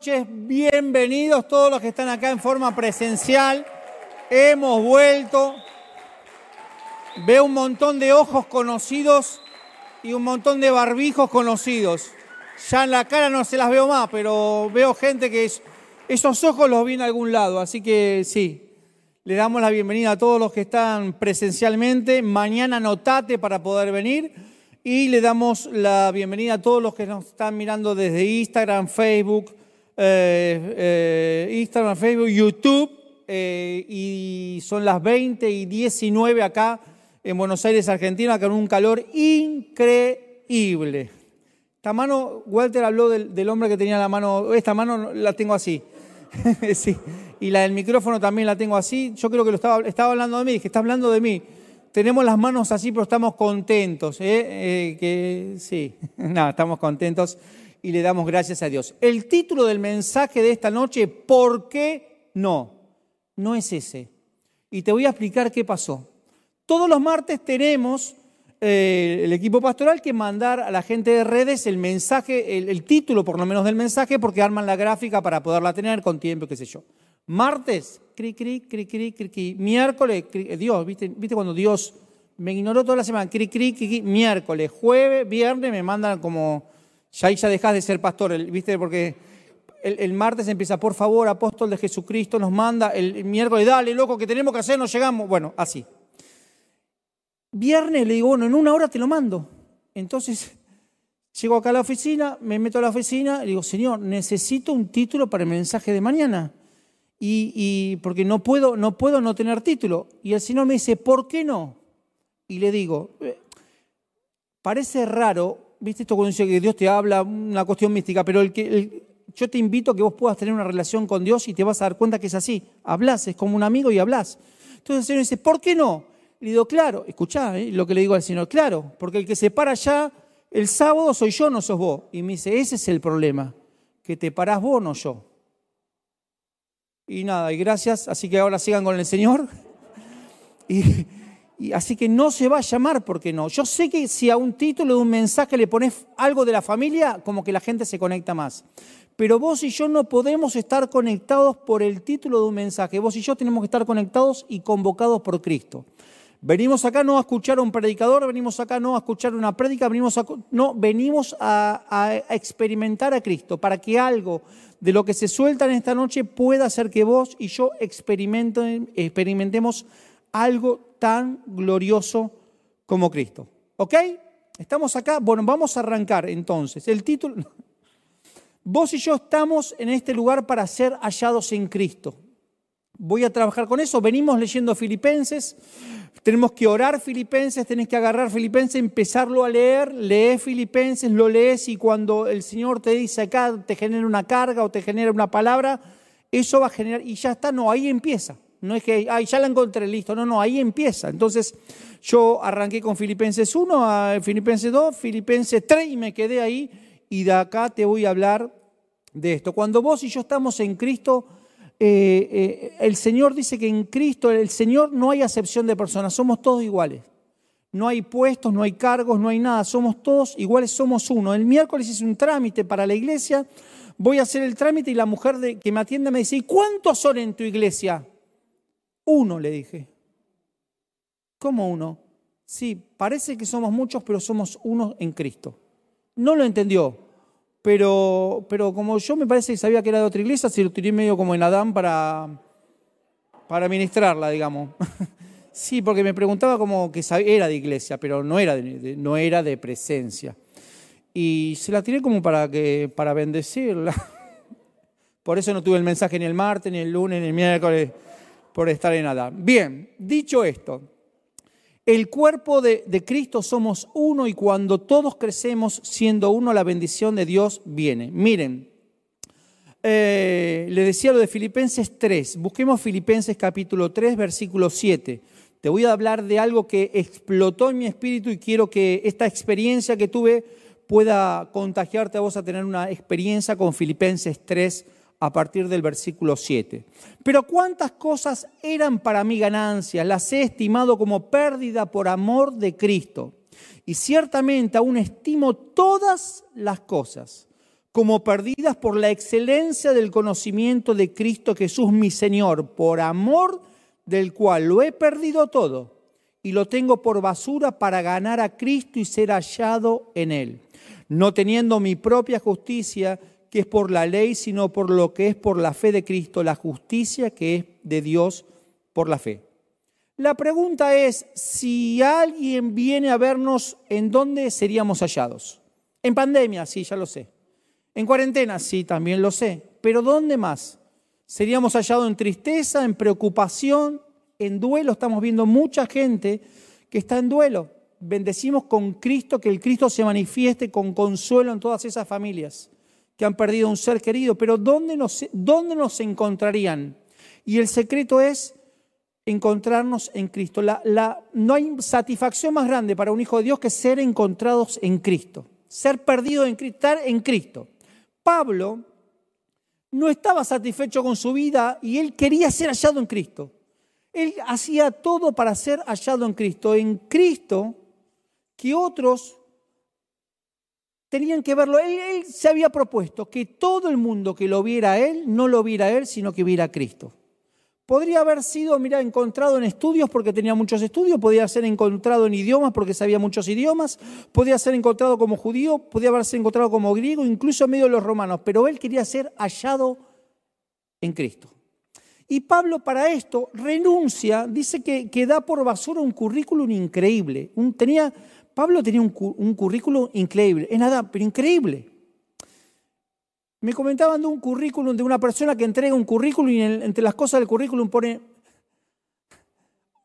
noches, bienvenidos todos los que están acá en forma presencial. Hemos vuelto. Veo un montón de ojos conocidos y un montón de barbijos conocidos. Ya en la cara no se las veo más, pero veo gente que es, esos ojos los vi en algún lado. Así que sí, le damos la bienvenida a todos los que están presencialmente. Mañana anotate para poder venir. Y le damos la bienvenida a todos los que nos están mirando desde Instagram, Facebook, eh, eh, Instagram, Facebook, YouTube, eh, y son las 20 y 19 acá en Buenos Aires, Argentina, con un calor increíble. Esta mano, Walter habló del, hombre que tenía la mano, esta mano la tengo así. sí. Y la del micrófono también la tengo así. Yo creo que lo estaba, estaba hablando de mí, que está hablando de mí. Tenemos las manos así, pero estamos contentos. que sí, no, estamos contentos y le damos gracias a Dios. El título del mensaje de esta noche, ¿por qué no? No es ese. Y te voy a explicar qué pasó. Todos los martes tenemos eh, el equipo pastoral que mandar a la gente de redes el mensaje, el, título por lo menos del mensaje, porque arman la gráfica para poderla tener con tiempo, qué sé yo. Martes, cri, cri, cri, cri, cri, cri. Miércoles, eh, Dios, ¿viste, ¿viste cuando Dios me ignoró toda la semana? Cri, cri, cri, cri. Miércoles, jueves, viernes me mandan como ya ahí ya dejas de ser pastor, ¿viste? Porque el, martes empieza, por favor, apóstol de Jesucristo, nos manda, el, miércoles, dale, loco, que tenemos que hacer, nos llegamos. Bueno, así. Viernes le digo, bueno, en una hora te lo mando. Entonces, llego acá a la oficina, me meto a la oficina y digo, Señor, necesito un título para el mensaje de mañana. Y, y, porque no puedo, no puedo no tener título. Y el Señor me dice, ¿por qué no? Y le digo, eh, parece raro viste esto cuando dice que Dios te habla, una cuestión mística, pero yo te invito a que vos puedas tener una relación con Dios y te vas a dar cuenta que es así. Hablas, es como un amigo y hablas. Entonces el Señor dice, ¿por qué no? Le digo, claro, escuchá ¿eh? lo que le digo al Señor, claro, porque el que se para allá el sábado soy yo, no sos vos. Y me dice, ese es el problema, que te parás vos, no yo. Y nada, y gracias, así que ahora sigan con el Señor. Y, y así que no se va a llamar porque no. Yo sé que si a un título de un mensaje le pones algo de la familia, como que la gente se conecta más. Pero vos y yo no podemos estar conectados por el título de un mensaje. Vos y yo tenemos que estar conectados y convocados por Cristo. Venimos acá no a escuchar a un predicador, venimos acá no a escuchar una prédica, venimos a, no, venimos a, a, experimentar a Cristo para que algo de lo que se suelta en esta noche pueda hacer que vos y yo experimentemos algo tan glorioso como Cristo. ¿Ok? ¿Estamos acá? Bueno, vamos a arrancar entonces. El título... Vos y yo estamos en este lugar para ser hallados en Cristo. Voy a trabajar con eso. Venimos leyendo Filipenses. Tenemos que orar Filipenses, tenés que agarrar Filipenses, empezarlo a leer, lees Filipenses, lo lees y cuando el Señor te dice acá, te genera una carga o te genera una palabra, eso va a generar, y ya está, no, ahí empieza. No es que, ay, ya la encontré, listo. No, no, ahí empieza. Entonces, yo arranqué con Filipenses 1, Filipenses 2, Filipenses 3 y me quedé ahí. Y de acá te voy a hablar de esto. Cuando vos y yo estamos en Cristo, eh, eh, el Señor dice que en Cristo, el Señor no hay acepción de personas, somos todos iguales. No hay puestos, no hay cargos, no hay nada, somos todos iguales, somos uno. El miércoles hice un trámite para la iglesia, voy a hacer el trámite y la mujer de, que me atiende me dice, ¿y cuántos son en tu iglesia? Uno, le dije. ¿Cómo uno? Sí, parece que somos muchos, pero somos uno en Cristo. No lo entendió, pero, pero como yo me parece que sabía que era de otra iglesia, se lo tiré medio como en Adán para, para ministrarla, digamos. Sí, porque me preguntaba como que era de iglesia, pero no era de, no era de presencia. Y se la tiré como para, que, para bendecirla. Por eso no tuve el mensaje ni el martes, ni el lunes, ni el miércoles por estar en Adán. Bien, dicho esto, el cuerpo de, Cristo somos uno y cuando todos crecemos siendo uno, la bendición de Dios viene. Miren, eh, le decía lo de Filipenses 3, busquemos Filipenses capítulo 3, versículo 7. Te voy a hablar de algo que explotó en mi espíritu y quiero que esta experiencia que tuve pueda contagiarte a vos a tener una experiencia con Filipenses 3, a partir del versículo 7. Pero cuántas cosas eran para mí ganancias, las he estimado como pérdida por amor de Cristo. Y ciertamente aún estimo todas las cosas como perdidas por la excelencia del conocimiento de Cristo Jesús mi Señor, por amor del cual lo he perdido todo y lo tengo por basura para ganar a Cristo y ser hallado en Él, no teniendo mi propia justicia, que es por la ley, sino por lo que es por la fe de Cristo, la justicia que es de Dios por la fe. La pregunta es, si alguien viene a vernos, ¿en dónde seríamos hallados? En pandemia, sí, ya lo sé. En cuarentena, sí, también lo sé. Pero ¿dónde más? ¿Seríamos hallados en tristeza, en preocupación, en duelo, estamos viendo mucha gente que está en duelo. Bendecimos con Cristo, que el Cristo se manifieste con consuelo en todas esas familias que han perdido un ser querido. Pero ¿dónde nos, dónde nos encontrarían? Y el secreto es encontrarnos en Cristo. La, no hay satisfacción más grande para un hijo de Dios que ser encontrados en Cristo, ser perdido en Cristo, estar en Cristo. Pablo no estaba satisfecho con su vida y él quería ser hallado en Cristo. Él hacía todo para ser hallado en Cristo. En Cristo, que otros tenían que verlo. Él, se había propuesto que todo el mundo que lo viera a Él, no lo viera a Él, sino que viera a Cristo. Podría haber sido, mira, encontrado en estudios porque tenía muchos estudios, podría ser encontrado en idiomas porque sabía muchos idiomas, podría ser encontrado como judío, podría haberse encontrado como griego, incluso en medio de los romanos, pero él quería ser hallado en Cristo. Y Pablo para esto renuncia, dice que, que da por basura un currículum increíble. Un, tenía, Pablo tenía un, currículum increíble, es nada, pero increíble. Me comentaban de un currículum de una persona que entrega un currículum y entre las cosas del currículum pone,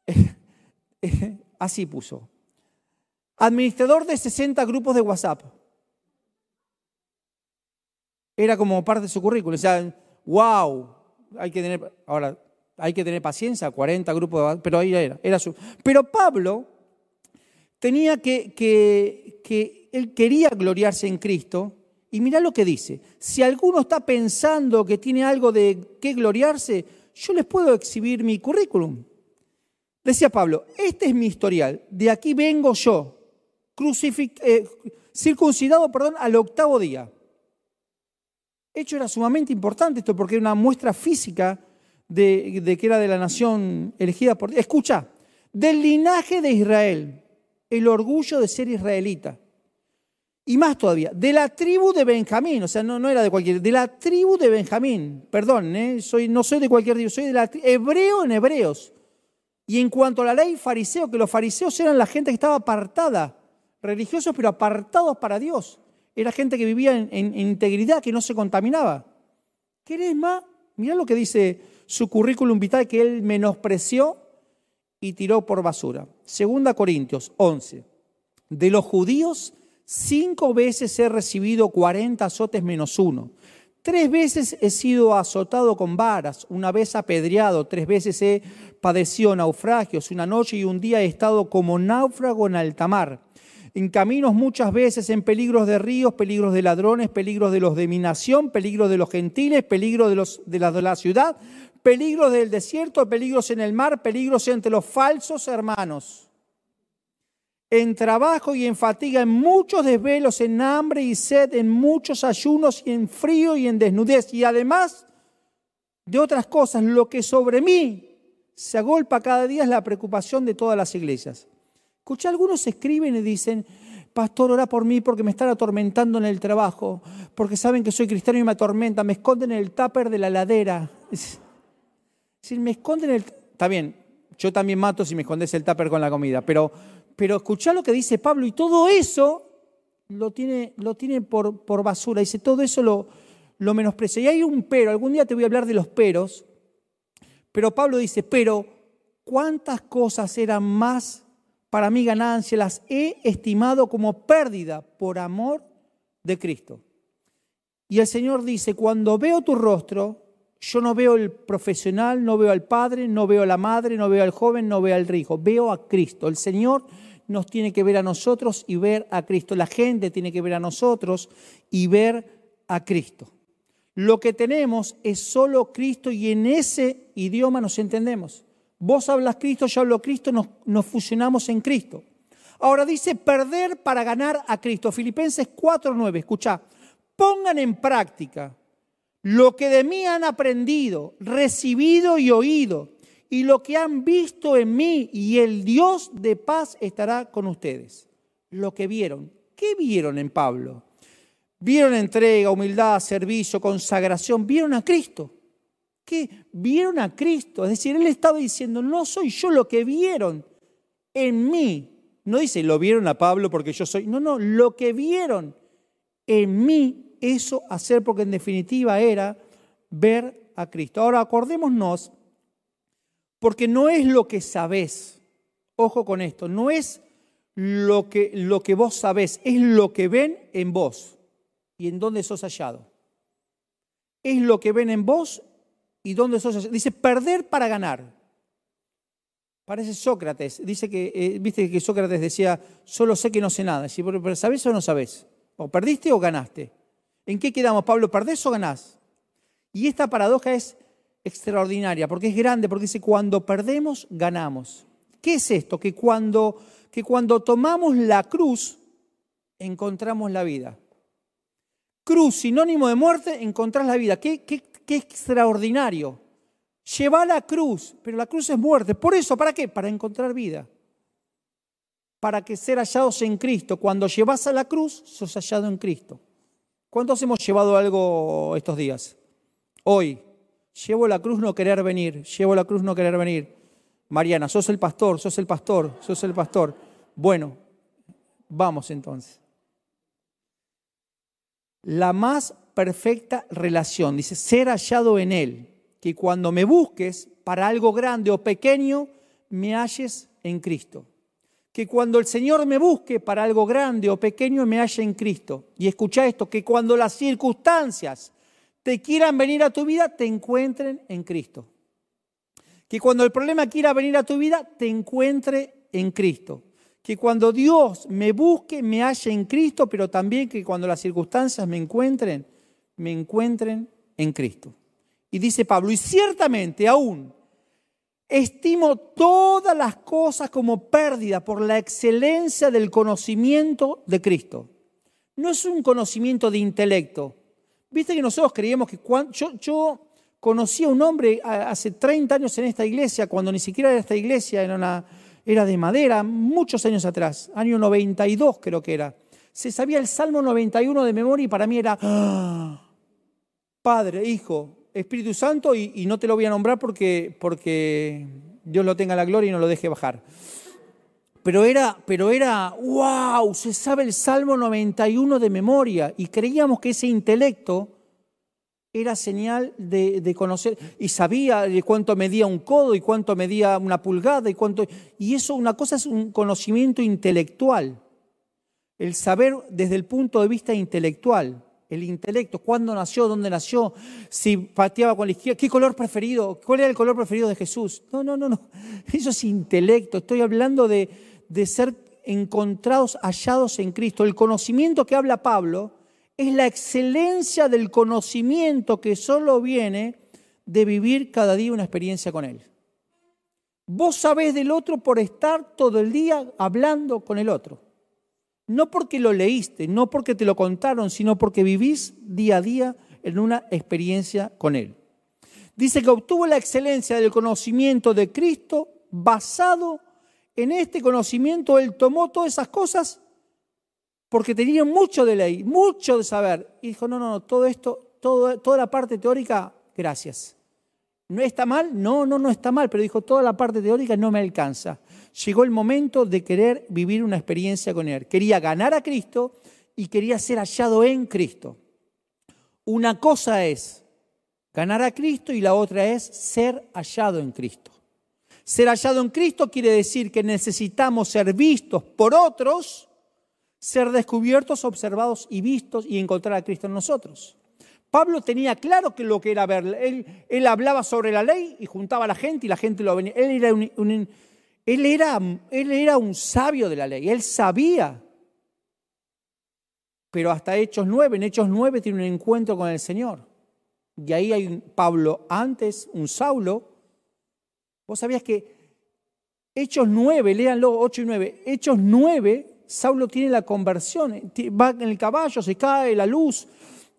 así puso, administrador de 60 grupos de WhatsApp. Era como parte de su currículum. O sea, wow, hay que tener, ahora, hay que tener paciencia, 40 grupos, de, pero ahí era, era su. Pero Pablo tenía que, que, que, él quería gloriarse en Cristo, y mira lo que dice, si alguno está pensando que tiene algo de qué gloriarse, yo les puedo exhibir mi currículum. Decía Pablo, este es mi historial, de aquí vengo yo, eh, circuncidado al octavo día hecho era sumamente importante esto porque era una muestra física de, que era de la nación elegida por Dios. Escucha, del linaje de Israel, el orgullo de ser israelita. Y más todavía, de la tribu de Benjamín, o sea, no, era de cualquier, de la tribu de Benjamín, perdón, ¿eh? soy, no soy de cualquier tribu, soy de la hebreo en hebreos. Y en cuanto a la ley fariseo, que los fariseos eran la gente que estaba apartada, religiosos pero apartados para Dios. Era gente que vivía en, integridad, que no se contaminaba. ¿Querés más? Mirá lo que dice su currículum vital que él menospreció y tiró por basura. Segunda Corintios 11. De los judíos, cinco veces he recibido 40 azotes menos uno. Tres veces he sido azotado con varas, una vez apedreado, tres veces he padecido naufragios, una noche y un día he estado como náufrago en alta mar en caminos muchas veces, en peligros de ríos, peligros de ladrones, peligros de los de mi nación, peligros de los gentiles, peligros de, los, de, la, de la ciudad, peligros del desierto, peligros en el mar, peligros entre los falsos hermanos. En trabajo y en fatiga, en muchos desvelos, en hambre y sed, en muchos ayunos y en frío y en desnudez. Y además de otras cosas, lo que sobre mí se agolpa cada día es la preocupación de todas las iglesias. Escuché, algunos escriben y dicen, pastor, ora por mí porque me están atormentando en el trabajo, porque saben que soy cristiano y me atormenta, me esconden en el tupper de la ladera. decir, me esconden en el... Está bien, yo también mato si me escondes el tupper con la comida, pero, pero lo que dice Pablo y todo eso lo tiene, lo tiene por, por basura, dice, todo eso lo, lo menosprecia. Y hay un pero, algún día te voy a hablar de los peros, pero Pablo dice, pero ¿cuántas cosas eran más para mi ganancia, las he estimado como pérdida por amor de Cristo. Y el Señor dice, cuando veo tu rostro, yo no veo el profesional, no veo al padre, no veo a la madre, no veo al joven, no veo al rico, veo a Cristo. El Señor nos tiene que ver a nosotros y ver a Cristo. La gente tiene que ver a nosotros y ver a Cristo. Lo que tenemos es solo Cristo y en ese idioma nos entendemos. Vos hablas Cristo, yo hablo Cristo, nos, fusionamos en Cristo. Ahora dice perder para ganar a Cristo. Filipenses 4.9, escucha. pongan en práctica lo que de mí han aprendido, recibido y oído, y lo que han visto en mí, y el Dios de paz estará con ustedes. Lo que vieron. ¿Qué vieron en Pablo? Vieron entrega, humildad, servicio, consagración, vieron a Cristo. ¿Qué? Vieron a Cristo. Es decir, él estaba diciendo, no soy yo lo que vieron en mí. No dice, lo vieron a Pablo porque yo soy. No, no, lo que vieron en mí eso hacer, porque en definitiva era ver a Cristo. Ahora acordémonos, porque no es lo que sabés, ojo con esto, no es lo que, lo que vos sabés, es lo que ven en vos y en dónde sos hallado. Es lo que ven en vos y dónde sos hallado. Dice, perder para ganar. Parece Sócrates, dice que, eh, viste que Sócrates decía, solo sé que no sé nada. Pero ¿sabés o no sabés? O perdiste o ganaste. ¿En qué quedamos, Pablo? ¿Perdés o ganás? Y esta paradoja es extraordinaria, porque es grande, porque dice, cuando perdemos, ganamos. ¿Qué es esto? Que cuando, que cuando tomamos la cruz, encontramos la vida. Cruz, sinónimo de muerte, encontrás la vida. Qué, qué, qué extraordinario. Lleva la cruz, pero la cruz es muerte. Por eso, ¿para qué? Para encontrar vida. Para que ser hallados en Cristo. Cuando llevas a la cruz, sos hallado en Cristo. ¿Cuántos hemos llevado algo estos días? Hoy, llevo la cruz no querer venir, llevo la cruz no querer venir. Mariana, sos el pastor, sos el pastor, sos el pastor. Bueno, vamos entonces. La más perfecta relación, dice, ser hallado en Él, que cuando me busques para algo grande o pequeño, me halles en Cristo que cuando el Señor me busque para algo grande o pequeño, me haya en Cristo. Y escucha esto, que cuando las circunstancias te quieran venir a tu vida, te encuentren en Cristo. Que cuando el problema quiera venir a tu vida, te encuentre en Cristo. Que cuando Dios me busque, me haya en Cristo, pero también que cuando las circunstancias me encuentren, me encuentren en Cristo. Y dice Pablo, y ciertamente aún Estimo todas las cosas como pérdida por la excelencia del conocimiento de Cristo. No es un conocimiento de intelecto. Viste que nosotros creíamos que cuando, yo, conocí a un hombre hace 30 años en esta iglesia, cuando ni siquiera era esta iglesia, era de madera, muchos años atrás, año 92 creo que era. Se sabía el Salmo 91 de memoria y para mí era, ¡Ah! Padre, Hijo, Espíritu Santo y, no te lo voy a nombrar porque, porque Dios lo tenga la gloria y no lo deje bajar. Pero era, pero era, wow, se sabe el Salmo 91 de memoria. Y creíamos que ese intelecto era señal de, de, conocer y sabía cuánto medía un codo y cuánto medía una pulgada y cuánto y eso una cosa es un conocimiento intelectual. El saber desde el punto de vista intelectual el intelecto, cuándo nació, dónde nació, si pateaba con la izquierda, qué color preferido, cuál era el color preferido de Jesús. No, no, no, no. Eso es intelecto. Estoy hablando de, de ser encontrados, hallados en Cristo. El conocimiento que habla Pablo es la excelencia del conocimiento que solo viene de vivir cada día una experiencia con Él. Vos sabés del otro por estar todo el día hablando con el otro. No porque lo leíste, no porque te lo contaron, sino porque vivís día a día en una experiencia con Él. Dice que obtuvo la excelencia del conocimiento de Cristo basado en este conocimiento. Él tomó todas esas cosas porque tenía mucho de ley, mucho de saber. Y dijo, no, no, no, todo esto, toda la parte teórica, gracias. ¿No está mal? No, no, no está mal, pero dijo, toda la parte teórica no me alcanza llegó el momento de querer vivir una experiencia con Él. Quería ganar a Cristo y quería ser hallado en Cristo. Una cosa es ganar a Cristo y la otra es ser hallado en Cristo. Ser hallado en Cristo quiere decir que necesitamos ser vistos por otros, ser descubiertos, observados y vistos y encontrar a Cristo en nosotros. Pablo tenía claro que lo que era ver. Él, hablaba sobre la ley y juntaba a la gente y la gente lo venía. Él era un, él era, él era un sabio de la ley, él sabía. Pero hasta Hechos 9, en Hechos 9 tiene un encuentro con el Señor. Y ahí hay un Pablo antes, un Saulo. Vos sabías que Hechos 9, léanlo, 8 y 9. Hechos 9, Saulo tiene la conversión. Va en el caballo, se cae la luz,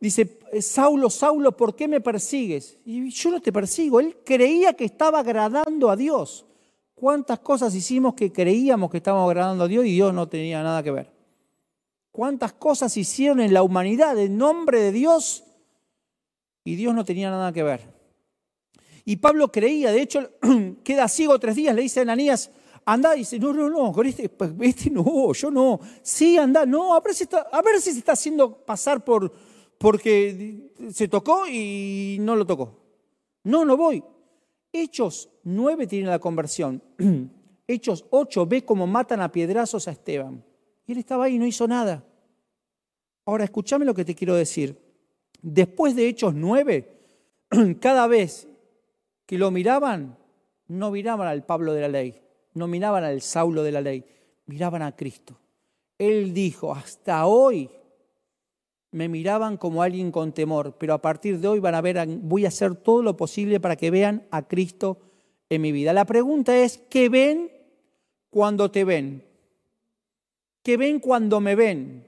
dice, Saulo, Saulo, ¿por qué me persigues? Y yo no te persigo. Él creía que estaba agradando a Dios. ¿Cuántas cosas hicimos que creíamos que estábamos agradando a Dios y Dios no tenía nada que ver? ¿Cuántas cosas hicieron en la humanidad en nombre de Dios y Dios no tenía nada que ver? Y Pablo creía, de hecho, queda ciego tres días, le dice a Ananías, anda, y dice, no, no, no, con este, pues, este no, yo no, sí, anda, no, a ver si, está, a ver si se está haciendo pasar por, porque se tocó y no lo tocó. No, no voy. Hechos 9 tiene la conversión. Hechos 8 ve cómo matan a piedrazos a Esteban. Y él estaba ahí y no hizo nada. Ahora, escúchame lo que te quiero decir. Después de Hechos 9, cada vez que lo miraban, no miraban al Pablo de la ley, no miraban al Saulo de la ley, miraban a Cristo. Él dijo, hasta hoy me miraban como alguien con temor, pero a partir de hoy van a ver, voy a hacer todo lo posible para que vean a Cristo en mi vida. La pregunta es, ¿qué ven cuando te ven? ¿Qué ven cuando me ven?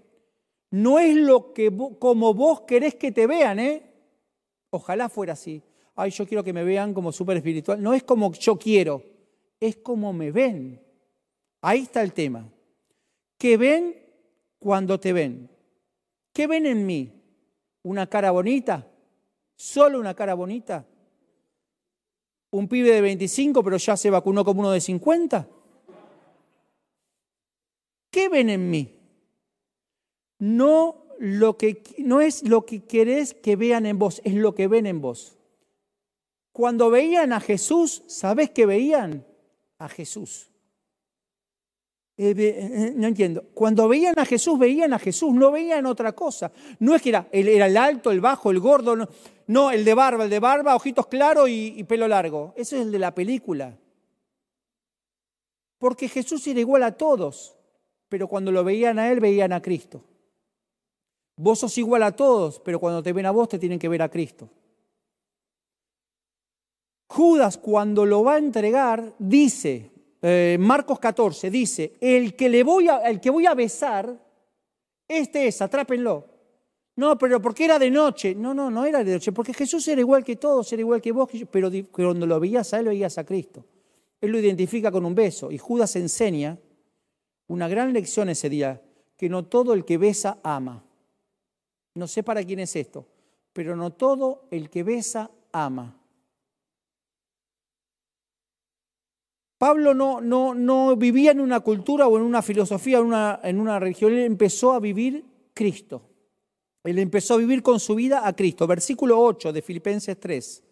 No es lo que como vos querés que te vean, ¿eh? Ojalá fuera así. Ay, yo quiero que me vean como súper espiritual. No es como yo quiero, es como me ven. Ahí está el tema. ¿Qué ven cuando te ven? ¿Qué ven en mí? ¿Una cara bonita? ¿Solo una cara bonita? ¿Un pibe de 25 pero ya se vacunó como uno de 50? ¿Qué ven en mí? No, lo que, no es lo que querés que vean en vos, es lo que ven en vos. Cuando veían a Jesús, ¿sabés qué veían? A Jesús. Eh, eh, no entiendo. Cuando veían a Jesús, veían a Jesús, no veían otra cosa. No es que era, era el alto, el bajo, el gordo, no, el de barba, el de barba, ojitos claros y, y pelo largo. Eso es el de la película. Porque Jesús era igual a todos, pero cuando lo veían a Él, veían a Cristo. Vos sos igual a todos, pero cuando te ven a vos, te tienen que ver a Cristo. Judas cuando lo va a entregar dice, eh, Marcos 14, dice, el que, le voy a, el que voy a besar, este es, atrápenlo. No, pero porque era de noche. No, no, no era de noche, porque Jesús era igual que todos, era igual que vos, pero cuando lo veías a él, veías a Cristo. Él lo identifica con un beso. Y Judas enseña una gran lección ese día, que no todo el que besa ama. No sé para quién es esto, pero no todo el que besa ama. Pablo no, no, no vivía en una cultura o en una filosofía, en una, en una religión, él empezó a vivir Cristo. Él empezó a vivir con su vida a Cristo. Versículo 8 de Filipenses 3.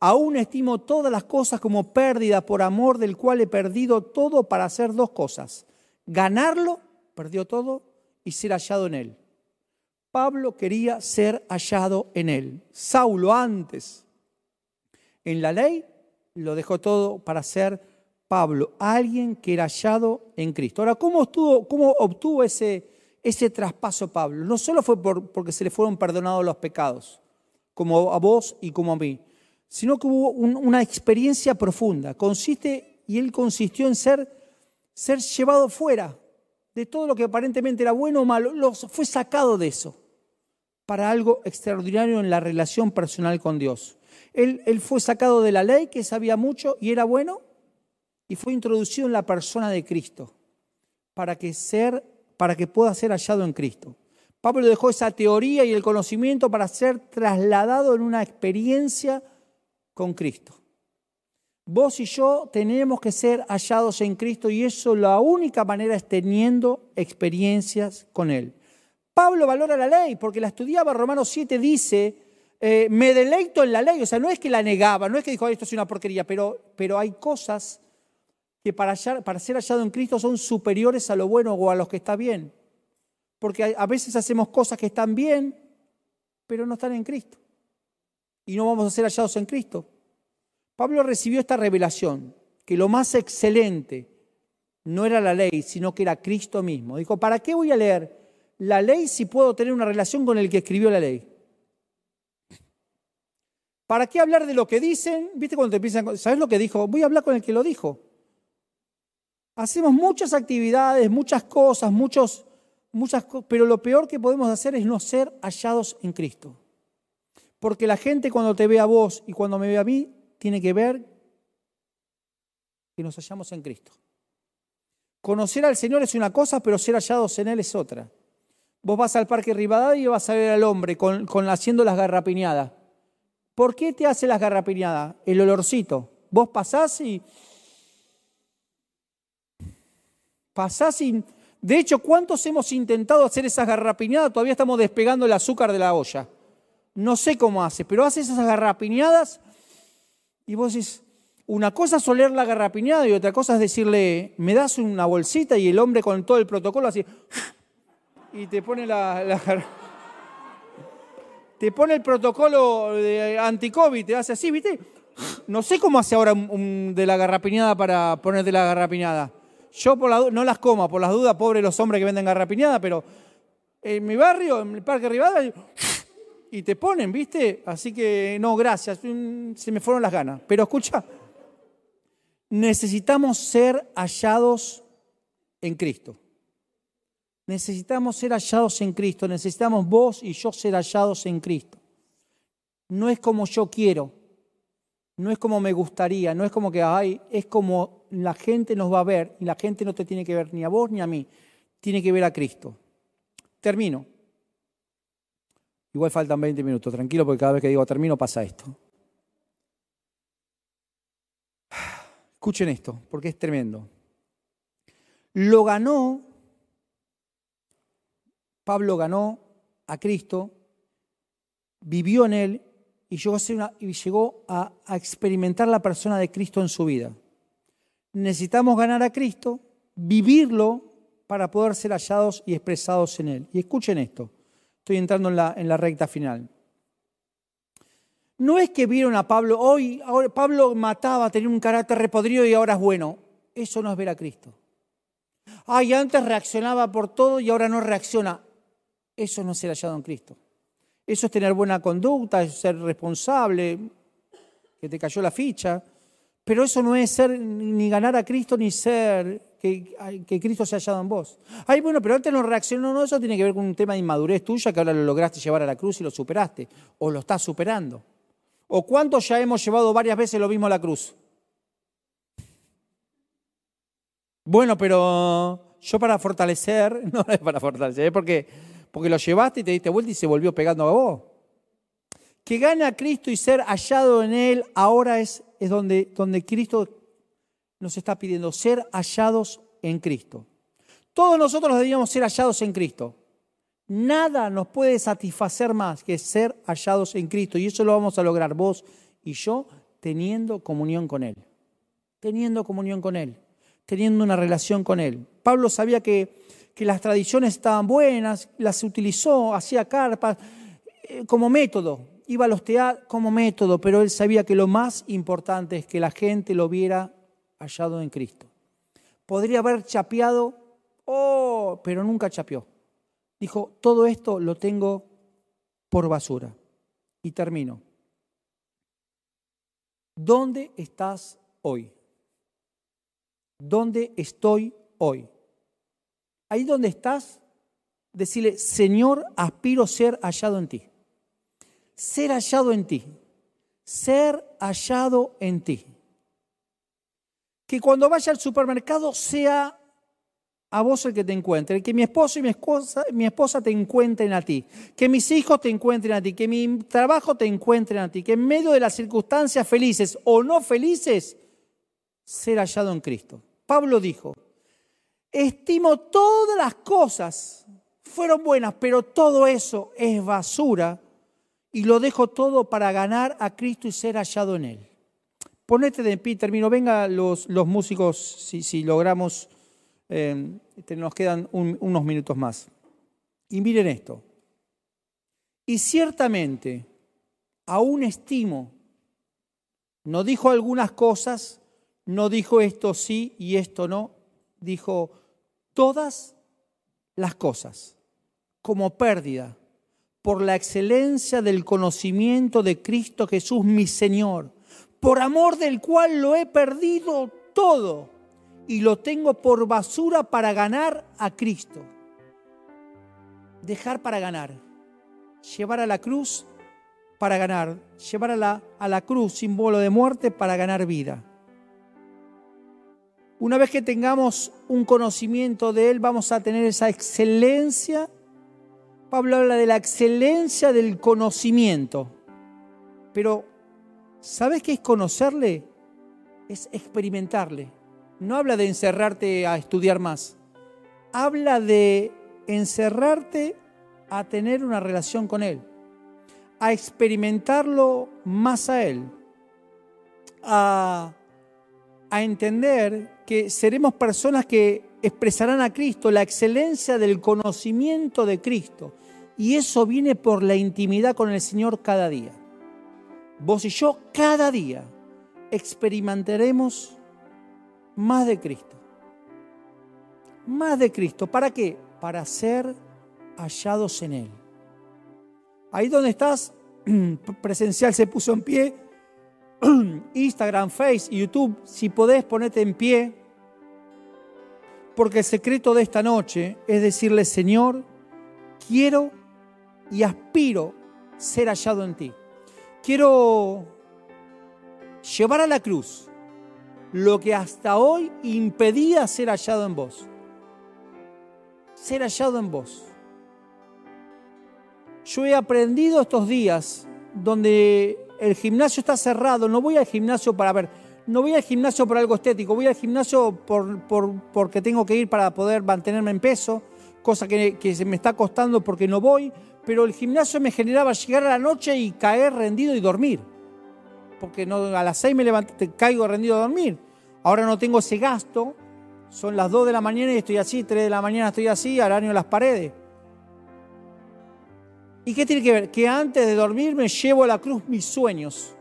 Aún estimo todas las cosas como pérdida por amor del cual he perdido todo para hacer dos cosas. Ganarlo, perdió todo, y ser hallado en él. Pablo quería ser hallado en él. Saulo antes, en la ley, lo dejó todo para ser Pablo, alguien que era hallado en Cristo. Ahora, ¿cómo, obtuvo ese, traspaso Pablo? No solo fue porque se le fueron perdonados los pecados, como a vos y como a mí, sino que hubo una experiencia profunda. Consiste, y él consistió en ser, ser llevado fuera de todo lo que aparentemente era bueno o malo, fue sacado de eso para algo extraordinario en la relación personal con Dios. Él fue sacado de la ley, que sabía mucho y era bueno, y fue introducido en la persona de Cristo para que, ser, para que pueda ser hallado en Cristo. Pablo dejó esa teoría y el conocimiento para ser trasladado en una experiencia con Cristo. Vos y yo tenemos que ser hallados en Cristo y eso la única manera es teniendo experiencias con Él. Pablo valora la ley porque la estudiaba, Romanos 7 dice, eh, me deleito en la ley, o sea, no es que la negaba, no es que dijo, esto es una porquería, pero, pero hay cosas que para, ser hallado en Cristo son superiores a lo bueno o a lo que está bien. Porque a veces hacemos cosas que están bien, pero no están en Cristo. Y no vamos a ser hallados en Cristo. Pablo recibió esta revelación, que lo más excelente no era la ley, sino que era Cristo mismo. Dijo, ¿para qué voy a leer la ley si puedo tener una relación con el que escribió la ley? ¿Para qué hablar de lo que dicen? ¿Viste cuando te empiezan, ¿sabes lo que dijo? Voy a hablar con el que lo dijo. Hacemos muchas actividades, muchas cosas, muchos, muchas pero lo peor que podemos hacer es no ser hallados en Cristo. Porque la gente cuando te ve a vos y cuando me ve a mí, tiene que ver que nos hallamos en Cristo. Conocer al Señor es una cosa, pero ser hallados en Él es otra. Vos vas al Parque Rivadavia y vas a ver al hombre con, haciendo las garrapiñadas. ¿Por qué te hace las garrapiñadas? El olorcito. Vos pasás y... Pasás y... De hecho, ¿cuántos hemos intentado hacer esas garrapiñadas? Todavía estamos despegando el azúcar de la olla. No sé cómo hace, pero hace esas garrapiñadas y vos dices, una cosa es oler la garrapiñada y otra cosa es decirle, me das una bolsita y el hombre con todo el protocolo así, y te pone la, te pone el protocolo anti-COVID, te hace así, ¿viste? No sé cómo hace ahora de la garrapiñada para ponerte la garrapiñada. Yo por la, no las como, por las dudas, pobres los hombres que venden garrapiñada, pero en mi barrio, en el Parque Rivadavia, y te ponen, ¿viste? Así que no, gracias, se me fueron las ganas. Pero escucha, necesitamos ser hallados en Cristo. Necesitamos ser hallados en Cristo, necesitamos vos y yo ser hallados en Cristo. No es como yo quiero, no es como me gustaría, no es como que, ay, es como la gente nos va a ver y la gente no te tiene que ver ni a vos ni a mí, tiene que ver a Cristo. Termino. Igual faltan 20 minutos, tranquilo, porque cada vez que digo termino pasa esto. Escuchen esto, porque es tremendo. Lo ganó, Pablo ganó a Cristo, vivió en él y llegó, a, a experimentar la persona de Cristo en su vida. Necesitamos ganar a Cristo, vivirlo para poder ser hallados y expresados en él. Y escuchen esto, estoy entrando en la, recta final. No es que vieron a Pablo, hoy ahora Pablo mataba, tenía un carácter repodrido y ahora es bueno. Eso no es ver a Cristo. Ay, antes reaccionaba por todo y ahora no reacciona. Eso no es ser hallado en Cristo. Eso es tener buena conducta, es ser responsable, que te cayó la ficha. Pero eso no es ser ni ganar a Cristo ni ser que, Cristo se hallado en vos. Ay, bueno, pero antes no reaccionó, no, eso tiene que ver con un tema de inmadurez tuya que ahora lo lograste llevar a la cruz y lo superaste, o lo estás superando. ¿O cuántos ya hemos llevado varias veces lo mismo a la cruz? Bueno, pero yo para fortalecer, no es para fortalecer, es porque, porque lo llevaste y te diste vuelta y se volvió pegando a vos. Que gane a Cristo y ser hallado en Él ahora es, es donde, donde Cristo nos está pidiendo, ser hallados en Cristo. Todos nosotros debíamos ser hallados en Cristo. Nada nos puede satisfacer más que ser hallados en Cristo. Y eso lo vamos a lograr vos y yo teniendo comunión con Él. Teniendo comunión con Él. Teniendo una relación con Él. Pablo sabía que, que las tradiciones estaban buenas, las utilizó, hacía carpas eh, como método. Iba a los como método, pero él sabía que lo más importante es que la gente lo viera hallado en Cristo. Podría haber chapeado, oh, pero nunca chapeó dijo, todo esto lo tengo por basura. Y termino. ¿Dónde estás hoy? ¿Dónde estoy hoy? Ahí donde estás, decirle, Señor, aspiro ser hallado en ti. Ser hallado en ti. Ser hallado en ti. Que cuando vaya al supermercado sea a vos el que te encuentre, que mi esposo y mi esposa, mi esposa te encuentren a ti, que mis hijos te encuentren a ti, que mi trabajo te encuentren a ti, que en medio de las circunstancias felices o no felices, ser hallado en Cristo. Pablo dijo, estimo todas las cosas, fueron buenas, pero todo eso es basura y lo dejo todo para ganar a Cristo y ser hallado en Él. Ponete de pie, termino. Venga los, los músicos, si, si logramos eh, nos quedan unos minutos más. Y miren esto. Y ciertamente, aún estimo, no dijo algunas cosas, no dijo esto sí y esto no, dijo todas las cosas como pérdida por la excelencia del conocimiento de Cristo Jesús mi Señor, por amor del cual lo he perdido todo y lo tengo por basura para ganar a Cristo. Dejar para ganar. Llevar a la cruz para ganar, llevar a la, a la cruz símbolo de muerte para ganar vida. Una vez que tengamos un conocimiento de Él, vamos a tener esa excelencia. Pablo habla de la excelencia del conocimiento. Pero, ¿sabes qué es conocerle? Es experimentarle. No habla de encerrarte a estudiar más. Habla de encerrarte a tener una relación con Él, a experimentarlo más a Él, a, a entender que seremos personas que expresarán a Cristo, la excelencia del conocimiento de Cristo. Y eso viene por la intimidad con el Señor cada día. Vos y yo cada día experimentaremos más de Cristo. Más de Cristo. ¿Para qué? Para ser hallados en Él. Ahí donde estás, presencial se puso en pie. Instagram, Face, YouTube, si podés ponerte en pie. Porque el secreto de esta noche es decirle, Señor, quiero y aspiro ser hallado en ti. Quiero llevar a la cruz lo que hasta hoy impedía ser hallado en vos. Ser hallado en vos. Yo he aprendido estos días donde el gimnasio está cerrado, no voy al gimnasio para ver, no voy al gimnasio por algo estético, voy al gimnasio por, porque tengo que ir para poder mantenerme en peso, cosa que, se me está costando porque no voy, pero el gimnasio me generaba llegar a la noche y caer rendido y dormir. Porque no, a las seis me levanto, caigo rendido a dormir. Ahora no tengo ese gasto, son las dos de la mañana y estoy así, tres de la mañana estoy así, araño las paredes. ¿Y qué tiene que ver? Que antes de dormir me llevo a la cruz mis sueños.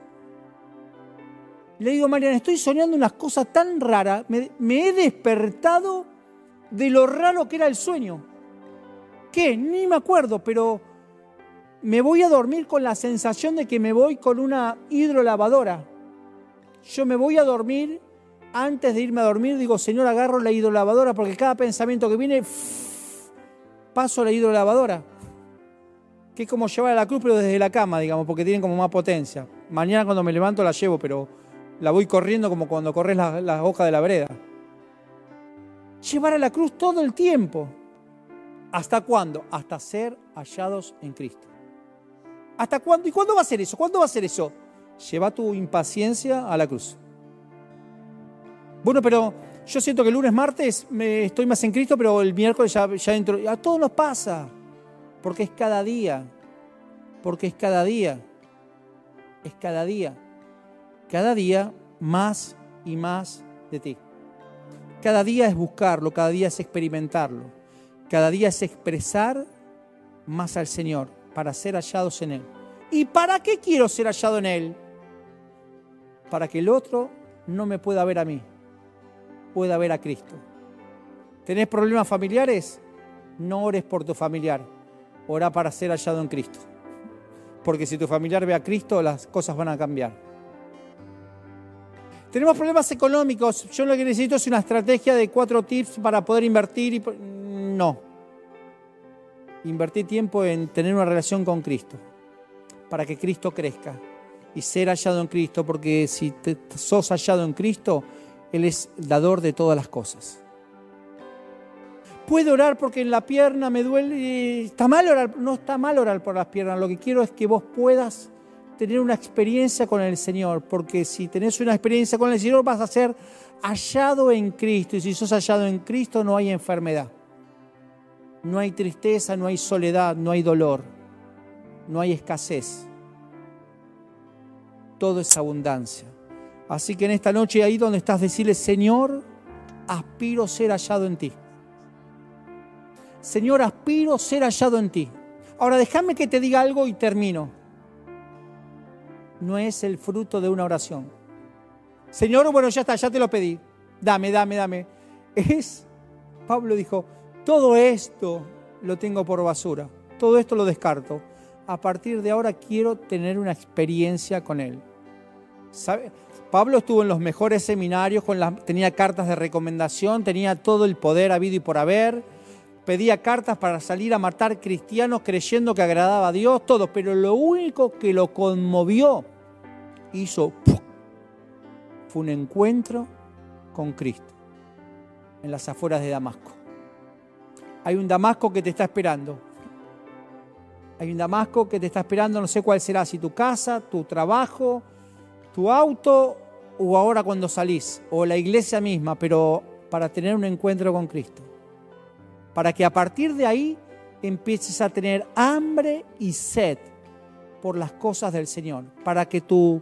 Le digo, Mariana, estoy soñando unas cosas tan raras, me he despertado de lo raro que era el sueño. ¿Qué? Ni me acuerdo, pero me voy a dormir con la sensación de que me voy con una hidrolavadora. Yo me voy a dormir, antes de irme a dormir, digo, Señor, agarro la hidrolavadora, porque cada pensamiento que viene, paso la hidrolavadora que es como llevar a la cruz, pero desde la cama, digamos, porque tienen como más potencia. Mañana cuando me levanto la llevo, pero la voy corriendo como cuando corres la, la hoja de la vereda. Llevar a la cruz todo el tiempo. ¿Hasta cuándo? Hasta ser hallados en Cristo. ¿Hasta cuándo? ¿Y cuándo va a ser eso? ¿Cuándo va a ser eso? Lleva tu impaciencia a la cruz. Bueno, pero yo siento que el lunes, martes me estoy más en Cristo, pero el miércoles ya, ya entro. A todos nos pasa porque es cada día, porque es cada día, es cada día, cada día más y más de ti. Cada día es buscarlo, cada día es experimentarlo, cada día es expresar más al Señor para ser hallados en Él. ¿Y para qué quiero ser hallado en Él? Para que el otro no me pueda ver a mí, pueda ver a Cristo. ¿Tenés problemas familiares? No ores por tu familiar, ora para ser hallado en Cristo. Porque si tu familiar ve a Cristo, las cosas van a cambiar. Tenemos problemas económicos. Yo lo que necesito es una estrategia de cuatro tips para poder invertir. Y... No. Invertir tiempo en tener una relación con Cristo. Para que Cristo crezca. Y ser hallado en Cristo. Porque si te, sos hallado en Cristo, Él es dador de todas las cosas. Puedo orar porque en la pierna me duele. Está mal orar, no está mal orar por las piernas. Lo que quiero es que vos puedas tener una experiencia con el Señor, porque si tenés una experiencia con el Señor vas a ser hallado en Cristo. Y si sos hallado en Cristo no hay enfermedad, no hay tristeza, no hay soledad, no hay dolor, no hay escasez. Todo es abundancia. Así que en esta noche ahí donde estás, decirle, Señor, aspiro ser hallado en ti. Señor, aspiro ser hallado en ti. Ahora déjame que te diga algo y termino. No es el fruto de una oración. Señor, bueno, ya está, ya te lo pedí. Dame, dame, dame. Es, Pablo dijo, todo esto lo tengo por basura. Todo esto lo descarto. A partir de ahora quiero tener una experiencia con Él. Pablo estuvo en los mejores seminarios, con tenía cartas de recomendación, tenía todo el poder habido y por haber pedía cartas para salir a matar cristianos creyendo que agradaba a Dios, todo, pero lo único que lo conmovió, hizo, fue un encuentro con Cristo en las afueras de Damasco. Hay un Damasco que te está esperando. Hay un Damasco que te está esperando, no sé cuál será, si tu casa, tu trabajo, tu auto o ahora cuando salís, o la iglesia misma, pero para tener un encuentro con Cristo. Para que a partir de ahí empieces a tener hambre y sed por las cosas del Señor, para que tu,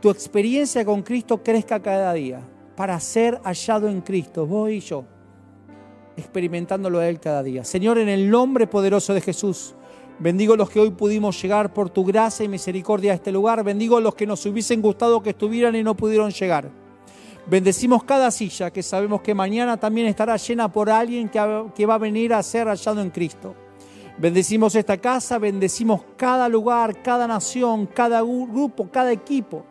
tu experiencia con Cristo crezca cada día, para ser hallado en Cristo, vos y yo, experimentándolo a Él cada día. Señor, en el nombre poderoso de Jesús, bendigo los que hoy pudimos llegar por tu gracia y misericordia a este lugar, bendigo a los que nos hubiesen gustado que estuvieran y no pudieron llegar. Bendecimos cada silla que sabemos que mañana también estará llena por alguien que, va a venir a ser hallado en Cristo. Bendecimos esta casa, bendecimos cada lugar, cada nación, cada grupo, cada equipo,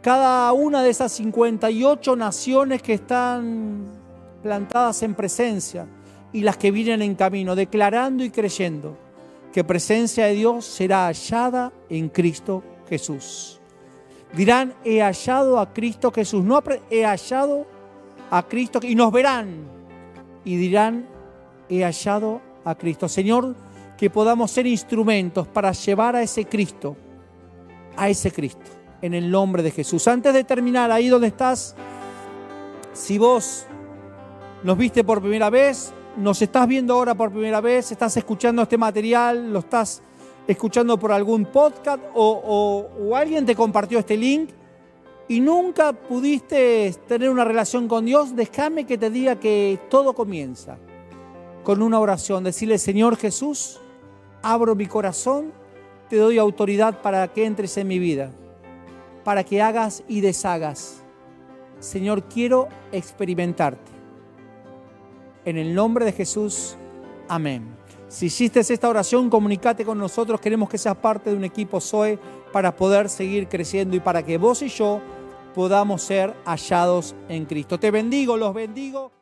cada una de esas 58 naciones que están plantadas en presencia y las que vienen en camino, declarando y creyendo que presencia de Dios será hallada en Cristo Jesús. Dirán, he hallado a Cristo Jesús. No he hallado a Cristo y nos verán. Y dirán, he hallado a Cristo. Señor, que podamos ser instrumentos para llevar a ese Cristo, a ese Cristo, en el nombre de Jesús. Antes de terminar, ahí donde estás, si vos nos viste por primera vez, nos estás viendo ahora por primera vez, estás escuchando este material, lo estás escuchando por algún podcast o, alguien te compartió este link y nunca pudiste tener una relación con Dios, déjame que te diga que todo comienza con una oración. Decirle, Señor Jesús, abro mi corazón, te doy autoridad para que entres en mi vida, para que hagas y deshagas. Señor, quiero experimentarte. En el nombre de Jesús, amén. Si hiciste esta oración, comunícate con nosotros. Queremos que seas parte de un equipo Zoe para poder seguir creciendo y para que vos y yo podamos ser hallados en Cristo. Te bendigo, los bendigo.